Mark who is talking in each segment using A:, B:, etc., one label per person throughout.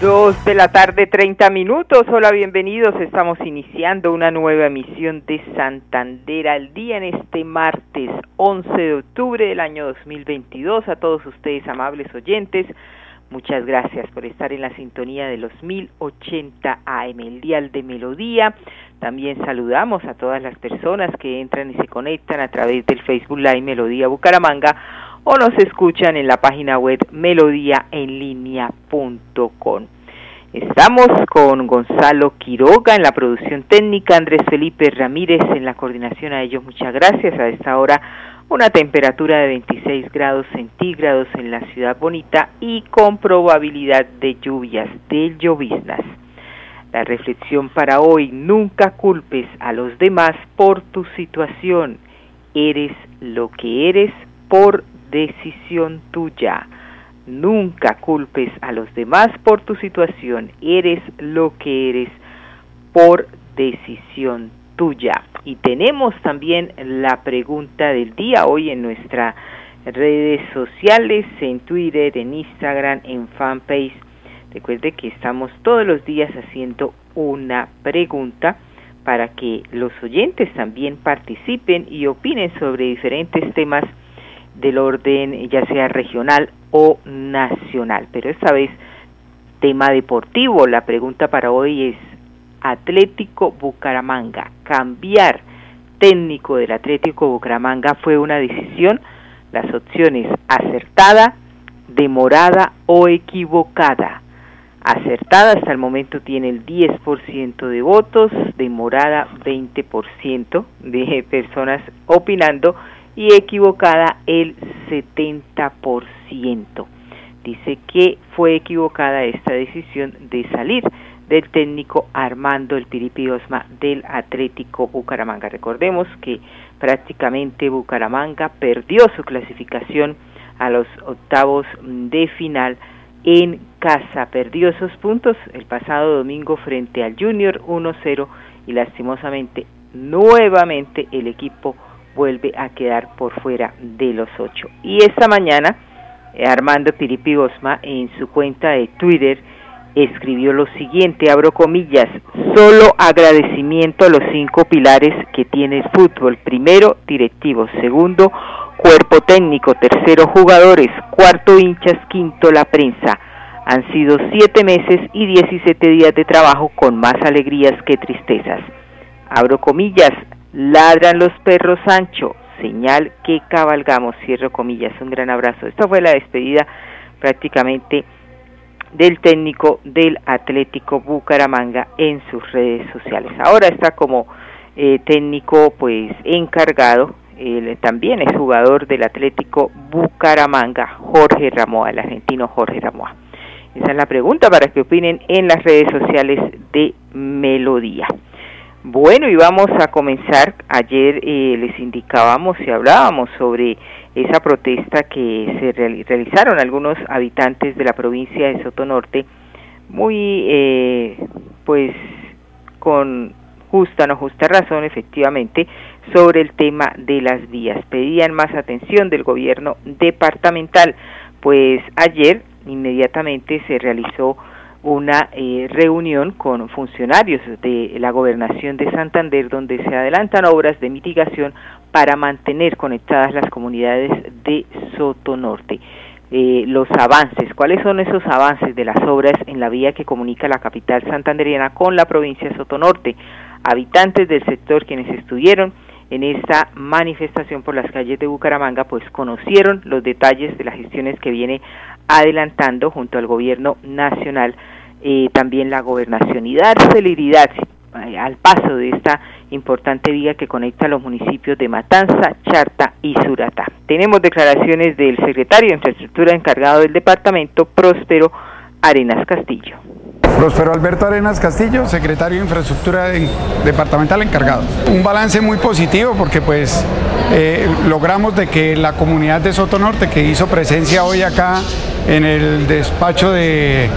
A: Dos de la tarde, 30 minutos. Hola, bienvenidos. Estamos iniciando una nueva emisión de Santander al día en este martes 11 de octubre del año 2022. A todos ustedes, amables oyentes, muchas gracias por estar en la sintonía de los 1080 AM, el dial de Melodía. También saludamos a todas las personas que entran y se conectan a través del Facebook Live Melodía Bucaramanga o nos escuchan en la página web melodíaenlínea.com. Estamos con Gonzalo Quiroga en la producción técnica, Andrés Felipe Ramírez en la coordinación. A ellos muchas gracias. A esta hora una temperatura de 26 grados centígrados en la ciudad bonita y con probabilidad de lluvias, de lloviznas. La reflexión para hoy, nunca culpes a los demás por tu situación. Eres lo que eres por decisión tuya. Nunca culpes a los demás por tu situación. Eres lo que eres por decisión tuya. Y tenemos también la pregunta del día hoy en nuestras redes sociales, en Twitter, en Instagram, en fanpage. Recuerde que estamos todos los días haciendo una pregunta para que los oyentes también participen y opinen sobre diferentes temas del orden ya sea regional o nacional. Pero esta vez tema deportivo. La pregunta para hoy es Atlético Bucaramanga. Cambiar técnico del Atlético Bucaramanga fue una decisión. Las opciones acertada, demorada o equivocada. Acertada hasta el momento tiene el 10% de votos, demorada 20% de personas opinando y equivocada el 70%. Dice que fue equivocada esta decisión de salir del técnico Armando el Piripi Osma del Atlético Bucaramanga. Recordemos que prácticamente Bucaramanga perdió su clasificación a los octavos de final en casa. Perdió esos puntos el pasado domingo frente al Junior 1-0 y lastimosamente nuevamente el equipo vuelve a quedar por fuera de los ocho. Y esta mañana, eh, Armando Piripi Osma en su cuenta de Twitter escribió lo siguiente, abro comillas, solo agradecimiento a los cinco pilares que tiene el fútbol. Primero, directivos. Segundo, cuerpo técnico. Tercero, jugadores. Cuarto, hinchas. Quinto, la prensa. Han sido siete meses y diecisiete días de trabajo con más alegrías que tristezas. Abro comillas, Ladran los perros Sancho, señal que cabalgamos, cierro comillas, un gran abrazo. Esta fue la despedida prácticamente del técnico del Atlético Bucaramanga en sus redes sociales. Ahora está como eh, técnico pues encargado, él también es jugador del Atlético Bucaramanga, Jorge Ramoa, el argentino Jorge Ramoa. Esa es la pregunta para que opinen en las redes sociales de Melodía. Bueno, y vamos a comenzar. Ayer eh, les indicábamos y hablábamos sobre esa protesta que se realizaron algunos habitantes de la provincia de Sotonorte, muy, eh, pues, con justa, no justa razón, efectivamente, sobre el tema de las vías. Pedían más atención del gobierno departamental, pues ayer inmediatamente se realizó una eh, reunión con funcionarios de la gobernación de Santander donde se adelantan obras de mitigación para mantener conectadas las comunidades de Soto Norte. Eh, los avances, cuáles son esos avances de las obras en la vía que comunica la capital santanderiana con la provincia de Sotonorte. Habitantes del sector quienes estuvieron en esta manifestación por las calles de Bucaramanga, pues conocieron los detalles de las gestiones que viene adelantando junto al gobierno nacional eh, también la gobernación y dar celeridad eh, al paso de esta importante vía que conecta los municipios de Matanza, Charta y Suratá. Tenemos declaraciones del secretario de Infraestructura encargado del departamento, Próspero Arenas Castillo.
B: Próspero Alberto Arenas Castillo, secretario de Infraestructura Departamental encargado. Un balance muy positivo porque pues eh, logramos de que la comunidad de Soto Norte que hizo presencia hoy acá en el despacho de,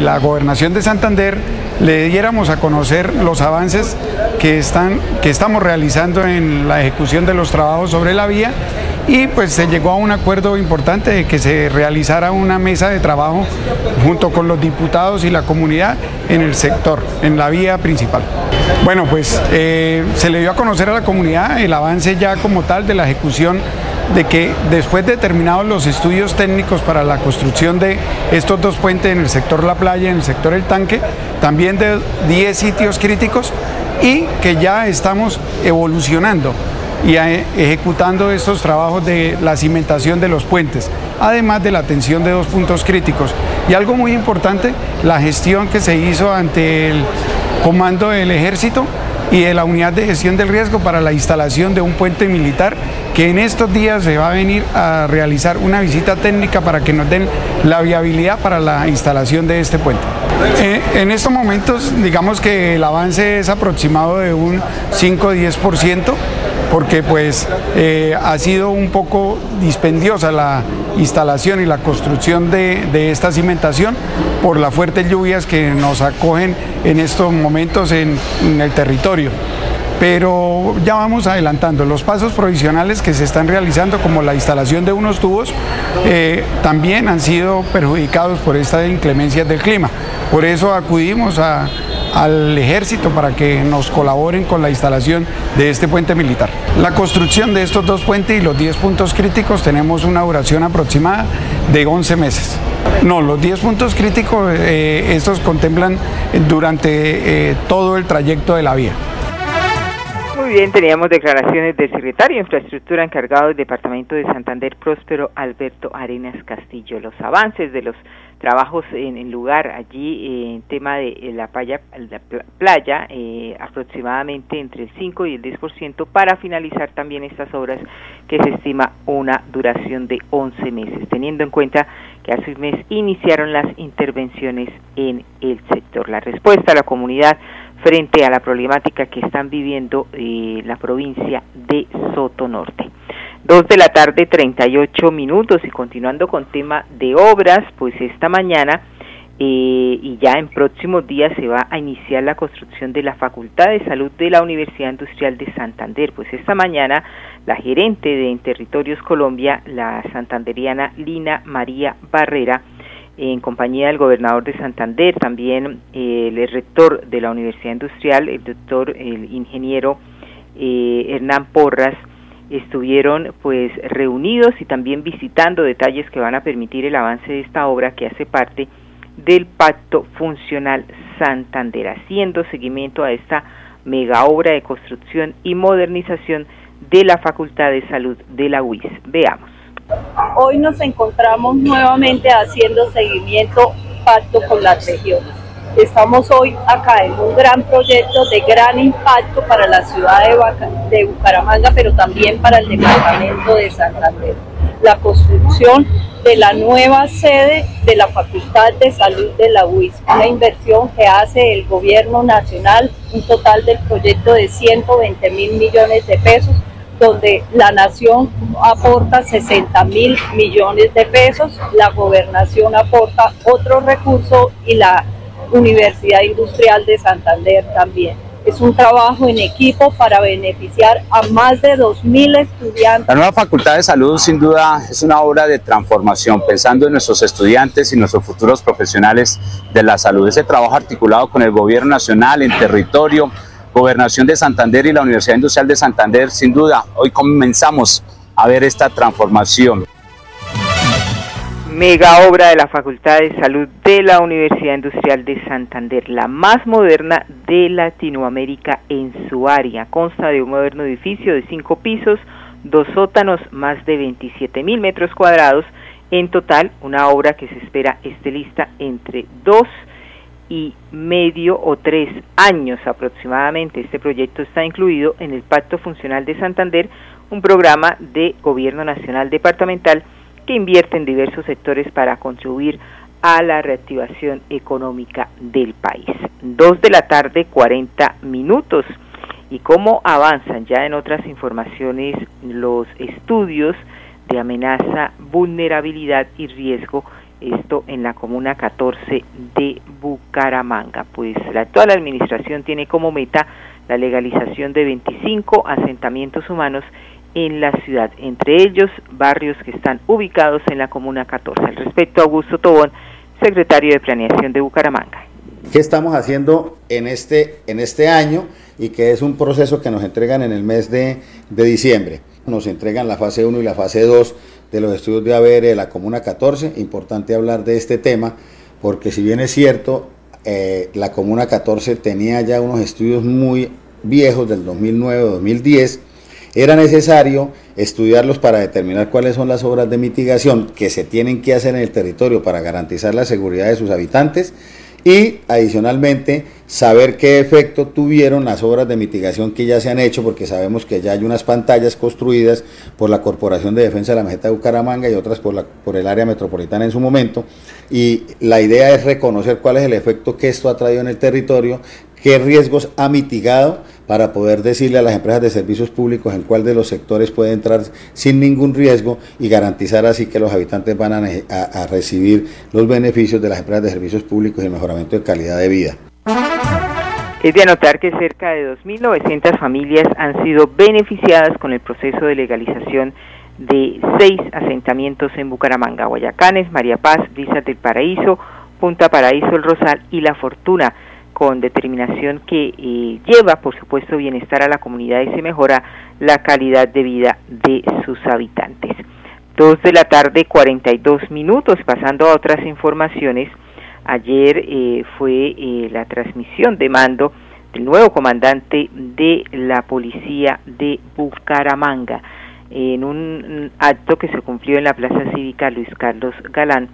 B: la gobernación de Santander le diéramos a conocer los avances que, están, que estamos realizando en la ejecución de los trabajos sobre la vía y pues se llegó a un acuerdo importante de que se realizara una mesa de trabajo junto con los diputados y la comunidad en el sector, en la vía principal. Bueno, pues eh, se le dio a conocer a la comunidad el avance ya como tal de la ejecución de que después de terminados los estudios técnicos para la construcción de estos dos puentes en el sector La Playa, en el sector El Tanque, también de 10 sitios críticos y que ya estamos evolucionando y ejecutando estos trabajos de la cimentación de los puentes, además de la atención de dos puntos críticos. Y algo muy importante, la gestión que se hizo ante el comando del ejército y de la unidad de gestión del riesgo para la instalación de un puente militar que en estos días se va a venir a realizar una visita técnica para que nos den la viabilidad para la instalación de este puente. Eh, en estos momentos digamos que el avance es aproximado de un 5-10% porque pues eh, ha sido un poco dispendiosa la instalación y la construcción de, esta cimentación por las fuertes lluvias que nos acogen en estos momentos en, el territorio pero ya vamos adelantando. Los pasos provisionales que se están realizando, como la instalación de unos tubos, eh, también han sido perjudicados por estas inclemencias del clima. Por eso acudimos a, al ejército para que nos colaboren con la instalación de este puente militar. La construcción de estos dos puentes y los 10 puntos críticos tenemos una duración aproximada de 11 meses. No, los 10 puntos críticos, eh, estos contemplan durante eh, todo el trayecto de la vía.
A: Muy bien, teníamos declaraciones del secretario de Infraestructura encargado del Departamento de Santander, Próspero Alberto Arenas Castillo. Los avances de los trabajos en, lugar allí eh, en tema de eh, la playa, la playa eh, aproximadamente entre el 5 y el 10% para finalizar también estas obras que se estima una duración de 11 meses, teniendo en cuenta que hace un mes iniciaron las intervenciones en el sector. La respuesta a la comunidad frente a la problemática que están viviendo la provincia de Soto Norte. Dos de la tarde, 38 minutos y continuando con tema de obras, pues esta mañana eh, y ya en próximos días se va a iniciar la construcción de la Facultad de Salud de la Universidad Industrial de Santander. Pues esta mañana la gerente de En Territorios Colombia, la santanderiana Lina María Barrera, en compañía del gobernador de Santander, también eh, el rector de la Universidad Industrial, el doctor, el ingeniero eh, Hernán Porras, estuvieron pues reunidos y también visitando detalles que van a permitir el avance de esta obra que hace parte del Pacto Funcional Santander, haciendo seguimiento a esta mega obra de construcción y modernización de la Facultad de Salud de la UIS. Veamos.
C: Hoy nos encontramos nuevamente haciendo seguimiento pacto con las regiones Estamos hoy acá en un gran proyecto de gran impacto para la ciudad de, Bucaramanga, pero también para el departamento de Santander. La construcción de la nueva sede de la Facultad de Salud de la UIS, una inversión que hace el gobierno nacional, un total del proyecto de 120 mil millones de pesos, donde la nación aporta 60 mil millones de pesos, la gobernación aporta otros recursos y la Universidad Industrial de Santander también. Es un trabajo en equipo para beneficiar a más de 2.000 estudiantes.
D: La nueva Facultad de Salud sin duda es una obra de transformación, pensando en nuestros estudiantes y nuestros futuros profesionales de la salud. Ese trabajo articulado con el Gobierno Nacional en territorio, Gobernación de Santander y la Universidad Industrial de Santander, sin duda, hoy comenzamos a ver esta transformación
A: mega obra de la Facultad de Salud de la Universidad Industrial de Santander, la más moderna de Latinoamérica en su área. Consta de un moderno edificio de cinco pisos, dos sótanos, más de 27 mil metros cuadrados. En total, una obra que se espera esté lista entre dos medio o tres años aproximadamente. Este proyecto está incluido en el Pacto Funcional de Santander, un programa de Gobierno Nacional Departamental que invierte en diversos sectores para contribuir a la reactivación económica del país. Dos de la tarde, 40 minutos. Y cómo avanzan ya en otras informaciones los estudios de amenaza, vulnerabilidad y riesgo, esto en la comuna 14 de Bucaramanga. Pues la actual administración tiene como meta la legalización de 25 asentamientos humanos en la ciudad, entre ellos barrios que están ubicados en la Comuna 14. Al respecto, Augusto Tobón, secretario de Planeación de Bucaramanga.
E: ¿Qué estamos haciendo en este, en este año y que es un proceso que nos entregan en el mes de, de diciembre? Nos entregan la fase 1 y la fase 2 de los estudios de ABR de la Comuna 14. Importante hablar de este tema porque si bien es cierto, eh, la Comuna 14 tenía ya unos estudios muy viejos del 2009-2010, era necesario estudiarlos para determinar cuáles son las obras de mitigación que se tienen que hacer en el territorio para garantizar la seguridad de sus habitantes y adicionalmente saber qué efecto tuvieron las obras de mitigación que ya se han hecho, porque sabemos que ya hay unas pantallas construidas por la Corporación de Defensa de la Meseta de Bucaramanga y otras por, la, por el área metropolitana en su momento. Y la idea es reconocer cuál es el efecto que esto ha traído en el territorio, qué riesgos ha mitigado para poder decirle a las empresas de servicios públicos en cuál de los sectores puede entrar sin ningún riesgo y garantizar así que los habitantes van a, recibir los beneficios de las empresas de servicios públicos y el mejoramiento de calidad de vida.
A: Es de anotar que cerca de 2.900 familias han sido beneficiadas con el proceso de legalización de seis asentamientos en Bucaramanga, Guayacanes, María Paz, Brisas del Paraíso, Punta Paraíso, El Rosal y La Fortuna con determinación que eh, lleva, por supuesto, bienestar a la comunidad y se mejora la calidad de vida de sus habitantes. Dos de la tarde, 42 minutos, pasando a otras informaciones. Ayer eh, fue eh, la transmisión de mando del nuevo comandante de la policía de Bucaramanga en un acto que se cumplió en la Plaza Cívica Luis Carlos Galán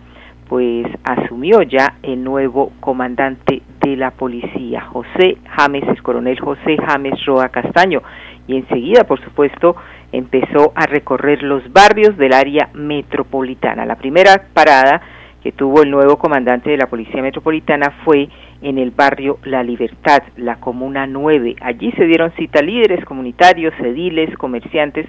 A: pues asumió ya el nuevo comandante de la policía, José James, el coronel José James Roa Castaño, y enseguida, por supuesto, empezó a recorrer los barrios del área metropolitana. La primera parada que tuvo el nuevo comandante de la Policía Metropolitana fue en el barrio La Libertad, la Comuna 9. Allí se dieron cita líderes comunitarios, ediles, comerciantes,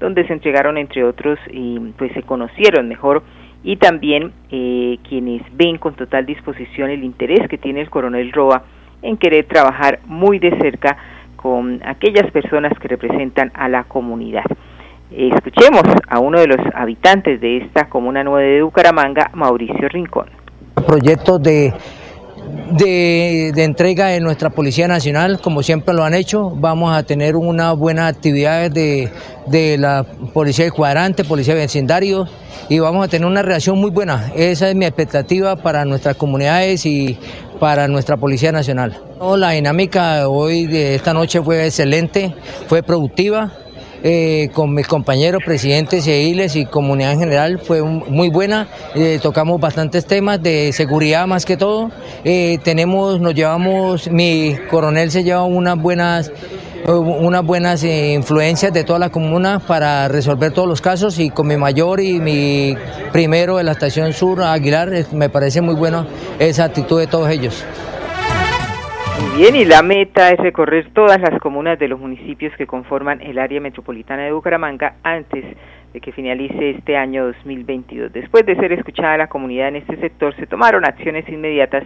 A: donde se entregaron, entre otros, y pues se conocieron mejor y también eh, quienes ven con total disposición el interés que tiene el coronel Roa en querer trabajar muy de cerca con aquellas personas que representan a la comunidad. Escuchemos a uno de los habitantes de esta comuna 9 de Bucaramanga, Mauricio Rincón.
F: Proyectos de de, entrega de nuestra Policía Nacional, como siempre lo han hecho. Vamos a tener una buena actividad de, de la Policía de Cuadrante, Policía de Vecindario y vamos a tener una reacción muy buena. Esa es mi expectativa para nuestras comunidades y para nuestra Policía Nacional. La dinámica hoy de esta noche fue excelente, fue productiva. Eh, con mis compañeros presidentes ediles y comunidad en general fue muy buena. Eh, tocamos bastantes temas de seguridad más que todo. Eh, tenemos, nos llevamos, mi coronel se lleva unas buenas unas buenas influencias de toda la comuna para resolver todos los casos y con mi mayor y mi primero de la estación sur, Aguilar, me parece muy buena esa actitud de todos ellos.
A: Bien, y la meta es recorrer todas las comunas de los municipios que conforman el área metropolitana de Bucaramanga antes de que finalice este año 2022. Después de ser escuchada la comunidad en este sector, se tomaron acciones inmediatas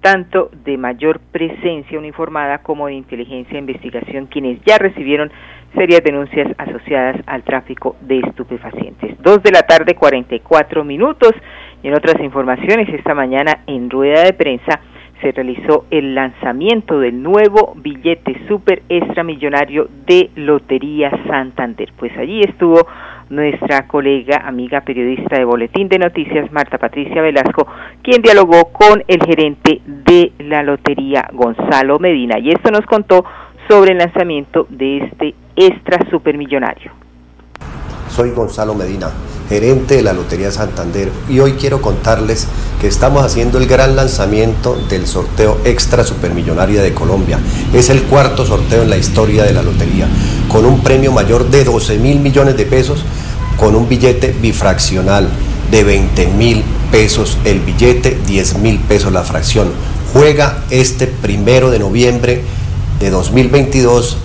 A: tanto de mayor presencia uniformada como de inteligencia e investigación, quienes ya recibieron serias denuncias asociadas al tráfico de estupefacientes. Dos de la tarde, 44 minutos. Y en otras informaciones, esta mañana en rueda de prensa, se realizó el lanzamiento del nuevo billete super extramillonario de Lotería Santander. Pues allí estuvo nuestra colega, amiga periodista de Boletín de Noticias, Marta Patricia Velasco, quien dialogó con el gerente de la Lotería, Gonzalo Medina, y esto nos contó sobre el lanzamiento de este extra supermillonario.
G: Soy Gonzalo Medina, gerente de la Lotería Santander, y hoy quiero contarles que estamos haciendo el gran lanzamiento del sorteo extra supermillonaria de Colombia. Es el cuarto sorteo en la historia de la lotería, con un premio mayor de 12 mil millones de pesos, con un billete bifraccional de 20 mil pesos el billete, 10 mil pesos la fracción. Juega este primero de noviembre de 2022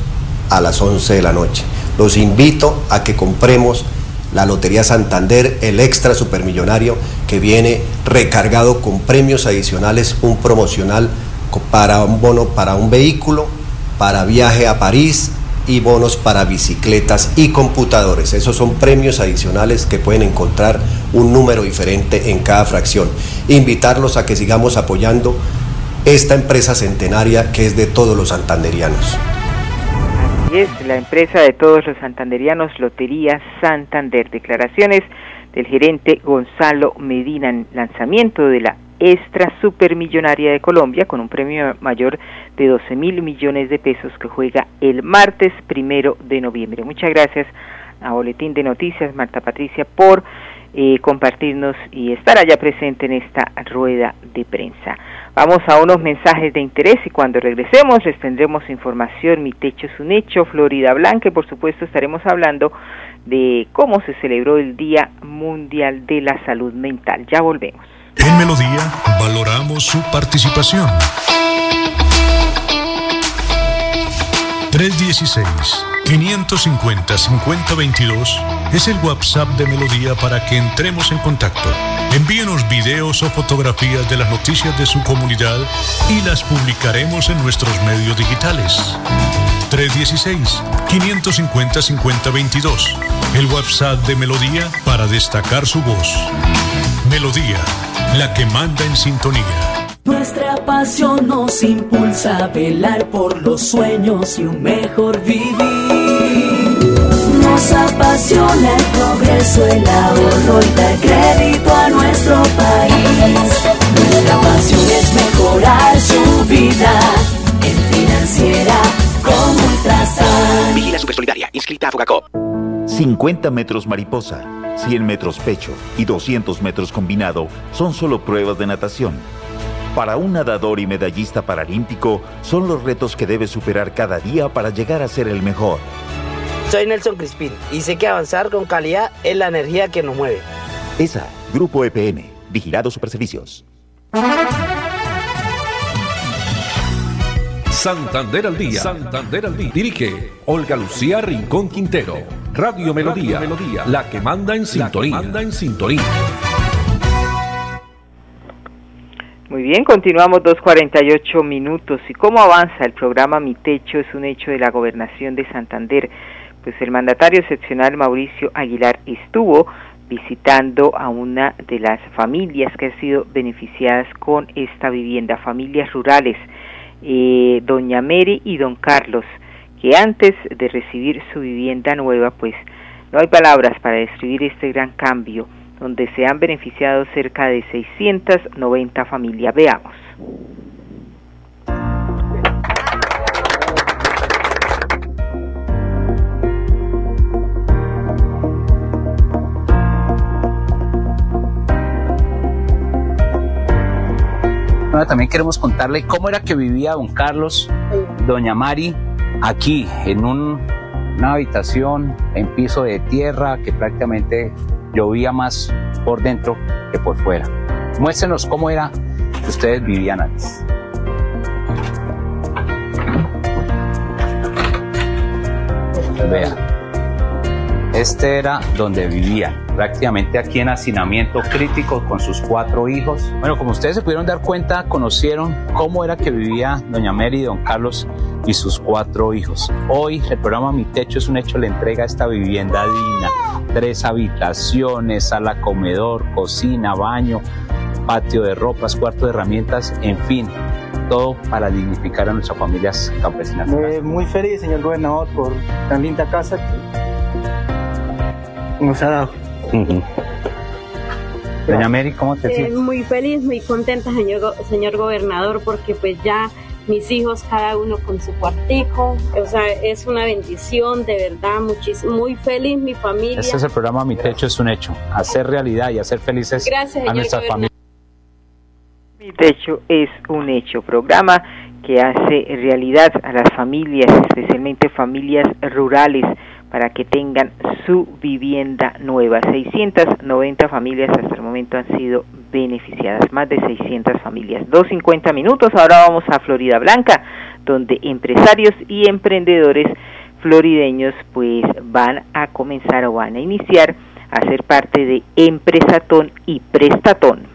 G: a las 11 de la noche. Los invito a que compremos la Lotería Santander, el extra supermillonario que viene recargado con premios adicionales, un promocional para un bono para un vehículo, para viaje a París y bonos para bicicletas y computadores. Esos son premios adicionales que pueden encontrar un número diferente en cada fracción. Invitarlos a que sigamos apoyando esta empresa centenaria que es de todos los santanderianos
A: es la empresa de todos los santanderianos, Lotería Santander. Declaraciones del gerente Gonzalo Medina en lanzamiento de la extra supermillonaria de Colombia con un premio mayor de 12 mil millones de pesos que juega el martes primero de noviembre. Muchas gracias a Boletín de Noticias, Marta Patricia, por eh, compartirnos y estar allá presente en esta rueda de prensa. Vamos a unos mensajes de interés y cuando regresemos les tendremos información. Mi techo es un hecho, Florida Blanca y por supuesto estaremos hablando de cómo se celebró el Día Mundial de la Salud Mental. Ya volvemos.
H: En Melodía valoramos su participación. 316-550-5022 es el WhatsApp de Melodía para que entremos en contacto. Envíenos videos o fotografías de las noticias de su comunidad y las publicaremos en nuestros medios digitales. 316-550-5022. El WhatsApp de Melodía para destacar su voz. Melodía, la que manda en sintonía.
I: Nuestra pasión nos impulsa a velar por los sueños y un mejor vivir nos apasiona el progreso, el ahorro y dar crédito a nuestro país. Nuestra pasión es mejorar su vida en financiera como Ultrasan.
J: Vigila Solidaria, inscrita a Fogacop.
K: 50 metros mariposa, 100 metros pecho y 200 metros combinado son solo pruebas de natación. Para un nadador y medallista paralímpico son los retos que debe superar cada día para llegar a ser el mejor.
L: Soy Nelson Crispín y sé que avanzar con calidad es la energía que nos mueve.
K: ESA, Grupo EPM, Vigilado Superservicios.
H: Santander al día. Santander al día. Dirige Olga Lucía Rincón Quintero. Radio Melodía. Melodía. La que manda en sintonía. manda en sintonía.
A: Muy bien, continuamos 2.48 minutos. ¿Y cómo avanza el programa Mi Techo es un hecho de la gobernación de Santander? Pues el mandatario excepcional Mauricio Aguilar estuvo visitando a una de las familias que han sido beneficiadas con esta vivienda, familias rurales, eh, doña Mary y don Carlos, que antes de recibir su vivienda nueva, pues no hay palabras para describir este gran cambio, donde se han beneficiado cerca de 690 familias. Veamos.
M: También queremos contarle cómo era que vivía don Carlos, doña Mari, aquí en una habitación en piso de tierra que prácticamente llovía más por dentro que por fuera. Muéstrenos cómo era que ustedes vivían antes. Vea. Este era donde vivían, prácticamente aquí en hacinamiento crítico con sus cuatro hijos. Bueno, como ustedes se pudieron dar cuenta, conocieron cómo era que vivía doña Mary don Carlos y sus cuatro hijos. Hoy el programa Mi Techo es un hecho, le entrega esta vivienda digna, tres habitaciones, sala, comedor, cocina, baño, patio de ropas, cuarto de herramientas, en fin, todo para dignificar a nuestras familias campesinas.
N: muy feliz, señor gobernador, por tan linda casa nos ha dado.
M: Doña Mary, ¿cómo te
O: eh,
M: sientes?
O: muy feliz, muy contenta, señor, señor gobernador, porque pues ya mis hijos, cada uno con su cuartico, o sea, es una bendición, de verdad, muchísimo, muy feliz mi familia.
M: Este es el programa Mi Techo es un hecho, hacer realidad y hacer felices a nuestras familias.
A: Mi Techo es un hecho, programa que hace realidad a las familias, especialmente familias rurales, para que tengan su vivienda nueva. 690 familias hasta el momento han sido beneficiadas, más de 600 familias. 2.50 minutos, ahora vamos a Florida Blanca, donde empresarios y emprendedores florideños pues van a comenzar o van a iniciar a ser parte de Empresatón y Prestatón.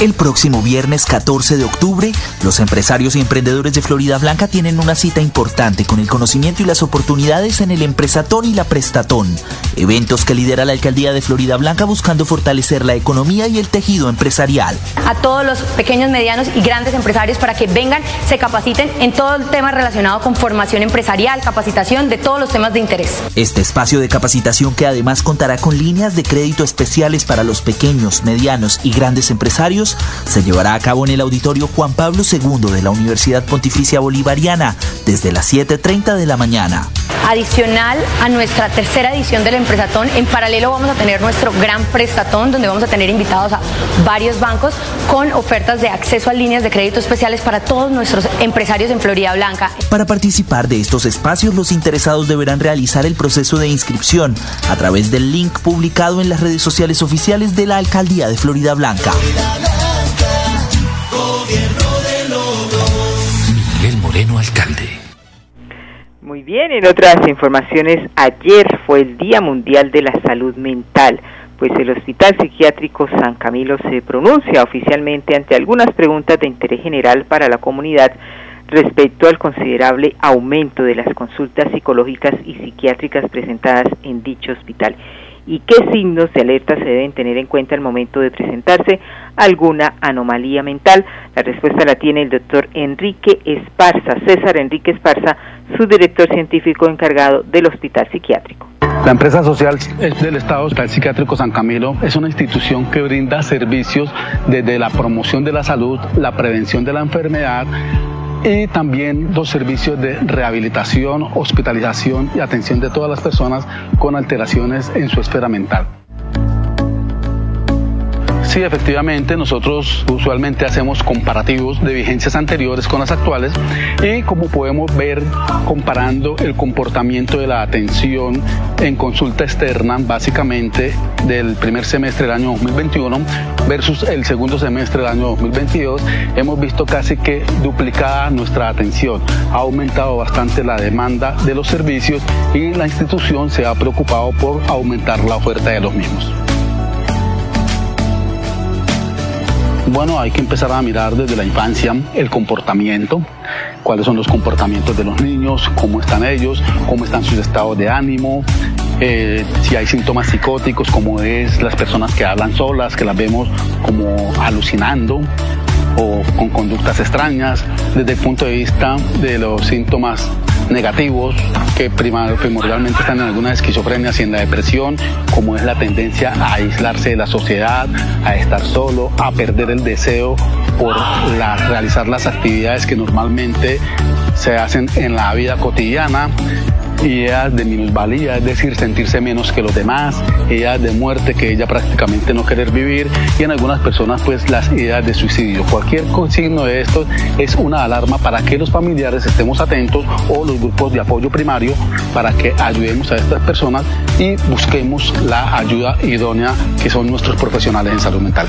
P: El próximo viernes 14 de octubre, los empresarios y emprendedores de Florida Blanca tienen una cita importante con el conocimiento y las oportunidades en el Empresatón y la Prestatón, eventos que lidera la alcaldía de Florida Blanca buscando fortalecer la economía y el tejido empresarial.
Q: A todos los pequeños, medianos y grandes empresarios para que vengan, se capaciten en todo el tema relacionado con formación empresarial, capacitación de todos los temas de interés.
P: Este espacio de capacitación que además contará con líneas de crédito especiales para los pequeños, medianos y grandes empresarios se llevará a cabo en el auditorio Juan Pablo II de la Universidad Pontificia Bolivariana desde las 7.30 de la mañana.
Q: Adicional a nuestra tercera edición del Empresatón, en paralelo vamos a tener nuestro gran prestatón donde vamos a tener invitados a varios bancos con ofertas de acceso a líneas de crédito especiales para todos nuestros empresarios en Florida Blanca.
P: Para participar de estos espacios, los interesados deberán realizar el proceso de inscripción a través del link publicado en las redes sociales oficiales de la Alcaldía de Florida Blanca.
H: Alcalde.
A: Muy bien, en otras informaciones, ayer fue el Día Mundial de la Salud Mental, pues el Hospital Psiquiátrico San Camilo se pronuncia oficialmente ante algunas preguntas de interés general para la comunidad respecto al considerable aumento de las consultas psicológicas y psiquiátricas presentadas en dicho hospital y qué signos de alerta se deben tener en cuenta al momento de presentarse alguna anomalía mental. La respuesta la tiene el doctor Enrique Esparza, César Enrique Esparza, su director científico encargado del Hospital Psiquiátrico.
R: La empresa social del Estado Hospital Psiquiátrico San Camilo es una institución que brinda servicios desde la promoción de la salud, la prevención de la enfermedad, y también dos servicios de rehabilitación, hospitalización y atención de todas las personas con alteraciones en su esfera mental. Sí, efectivamente, nosotros usualmente hacemos comparativos de vigencias anteriores con las actuales y como podemos ver comparando el comportamiento de la atención en consulta externa, básicamente del primer semestre del año 2021 versus el segundo semestre del año 2022, hemos visto casi que duplicada nuestra atención. Ha aumentado bastante la demanda de los servicios y la institución se ha preocupado por aumentar la oferta de los mismos. Bueno, hay que empezar a mirar desde la infancia el comportamiento, cuáles son los comportamientos de los niños, cómo están ellos, cómo están sus estados de ánimo, eh, si hay síntomas psicóticos, como es las personas que hablan solas, que las vemos como alucinando o con conductas extrañas, desde el punto de vista de los síntomas negativos que primordialmente están en algunas esquizofrenias y en la depresión, como es la tendencia a aislarse de la sociedad, a estar solo, a perder el deseo por realizar las actividades que normalmente se hacen en la vida cotidiana, ideas de minusvalía, es decir, sentirse menos que los demás, ideas de muerte que ella prácticamente no querer vivir. Y en algunas personas pues las ideas de suicidio. Cualquier signo de esto es una alarma para que los familiares estemos atentos o los grupos de apoyo primario para que ayudemos a estas personas y busquemos la ayuda idónea que son nuestros profesionales en salud mental.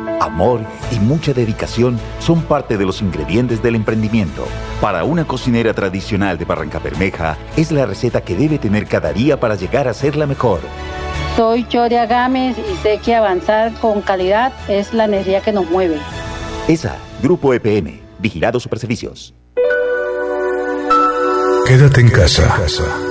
K: amor y mucha dedicación son parte de los ingredientes del emprendimiento. Para una cocinera tradicional de Barranca Bermeja, es la receta que debe tener cada día para llegar a ser la mejor.
S: Soy Choria Gámez y sé que avanzar con calidad es la energía que nos mueve.
K: ESA, Grupo EPM, Vigilado Superservicios.
H: Quédate en casa.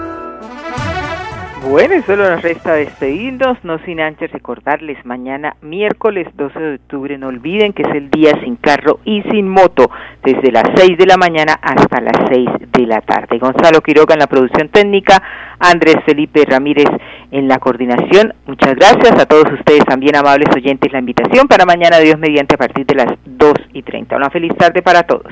A: Bueno, solo nos resta despedirnos, no sin antes recordarles mañana miércoles 12 de octubre, no olviden que es el día sin carro y sin moto, desde las 6 de la mañana hasta las 6 de la tarde. Gonzalo Quiroga en la producción técnica, Andrés Felipe Ramírez en la coordinación. Muchas gracias a todos ustedes también, amables oyentes, la invitación para mañana, Dios mediante, a partir de las 2 y 30. Una feliz tarde para todos.